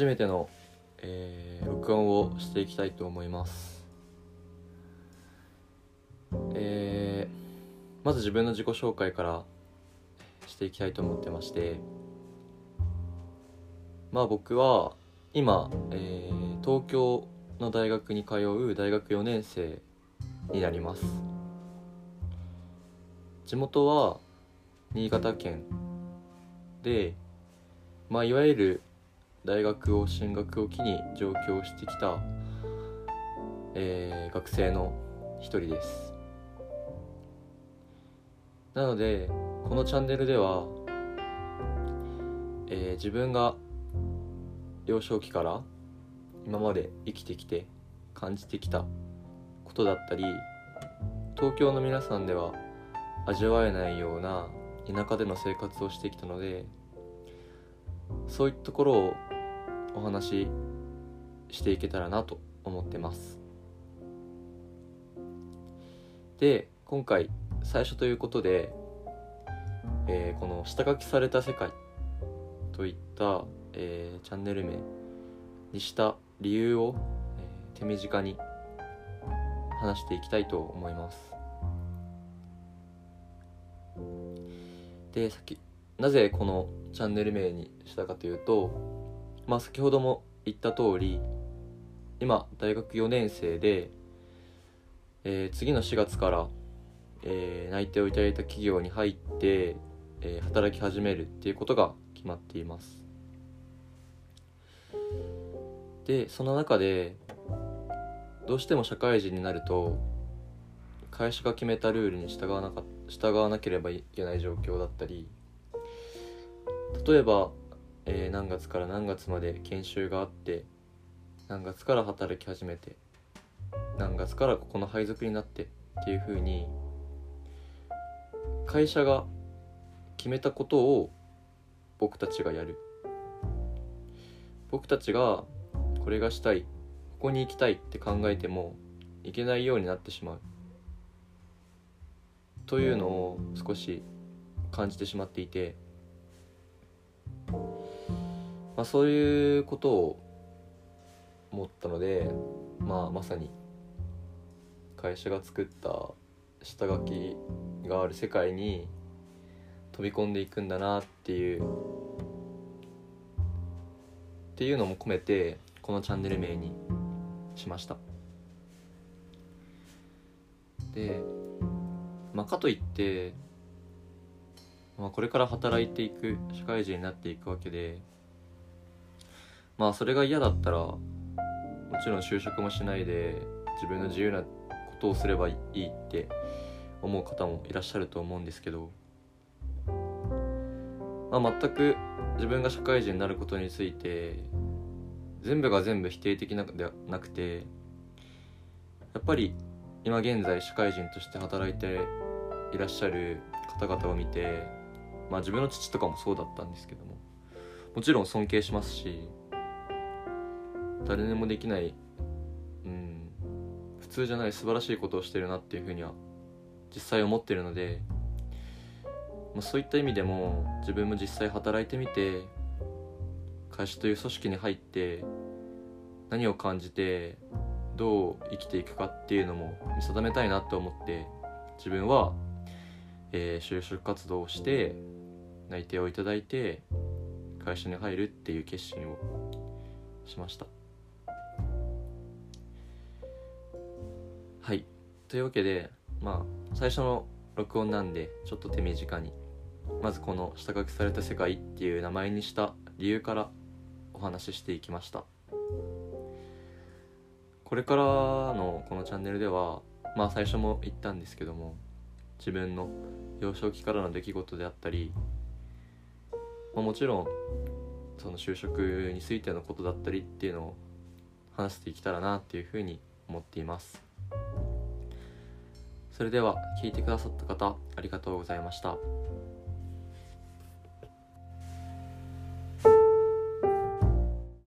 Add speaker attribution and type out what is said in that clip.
Speaker 1: 初めての、えー、録音をしていきたいと思います。えー、まず自分の自己紹介からしていきたいと思ってましてまあ僕は今、えー、東京の大学に通う大学4年生になります。地元は新潟県でまあいわゆる大学を進学を機に上京してきた、えー、学生の一人です。なのでこのチャンネルでは、えー、自分が幼少期から今まで生きてきて感じてきたことだったり東京の皆さんでは味わえないような田舎での生活をしてきたのでそういったところをお話ししていけたらなと思ってます。で今回最初ということで、えー、この下書きされた世界といった、えー、チャンネル名にした理由を、えー、手短に話していきたいと思います。でさっきなぜこのチャンネル名にしたかというとまあ、先ほども言った通り今大学4年生で、えー、次の4月から、えー、内定をいただいた企業に入って、えー、働き始めるっていうことが決まっています。でその中でどうしても社会人になると会社が決めたルールに従わなか従わなければいけない状況だったり例えばえー、何月から何月まで研修があって何月から働き始めて何月からここの配属になってっていうふうに会社が決めたことを僕たちがやる。僕たちがこれがしたいここに行きたいって考えてもいけないようになってしまう。というのを少し感じてしまっていてまあ、そういうことを思ったので、まあ、まさに会社が作った下書きがある世界に飛び込んでいくんだなっていうっていうのも込めてこのチャンネル名にしました。で、まあ、かといって、まあ、これから働いていく社会人になっていくわけでまあそれが嫌だったらもちろん就職もしないで自分の自由なことをすればいいって思う方もいらっしゃると思うんですけど、まあ、全く自分が社会人になることについて全部が全部否定的なではなくてやっぱり今現在社会人として働いていらっしゃる方々を見てまあ自分の父とかもそうだったんですけどももちろん尊敬しますし誰にもできないうん普通じゃない素晴らしいことをしてるなっていうふうには実際思ってるので、まあ、そういった意味でも自分も実際働いてみて会社という組織に入って何を感じてどう生きていくかっていうのも見定めたいなと思って自分は、えー、就職活動をして内定をいただいて会社に入るっていう決心をしました。はい。というわけでまあ最初の録音なんでちょっと手短に。まずこの下書きされた世界っていう名前にした理由からお話ししていきました。これからのこのチャンネルではまあ最初も言ったんですけども自分の幼少期からの出来事であったり、まあ、もちろんその就職についてのことだったりっていうのを話していけたらなっていうふうに思っています。それでは聞いてくださった方ありがとうございました。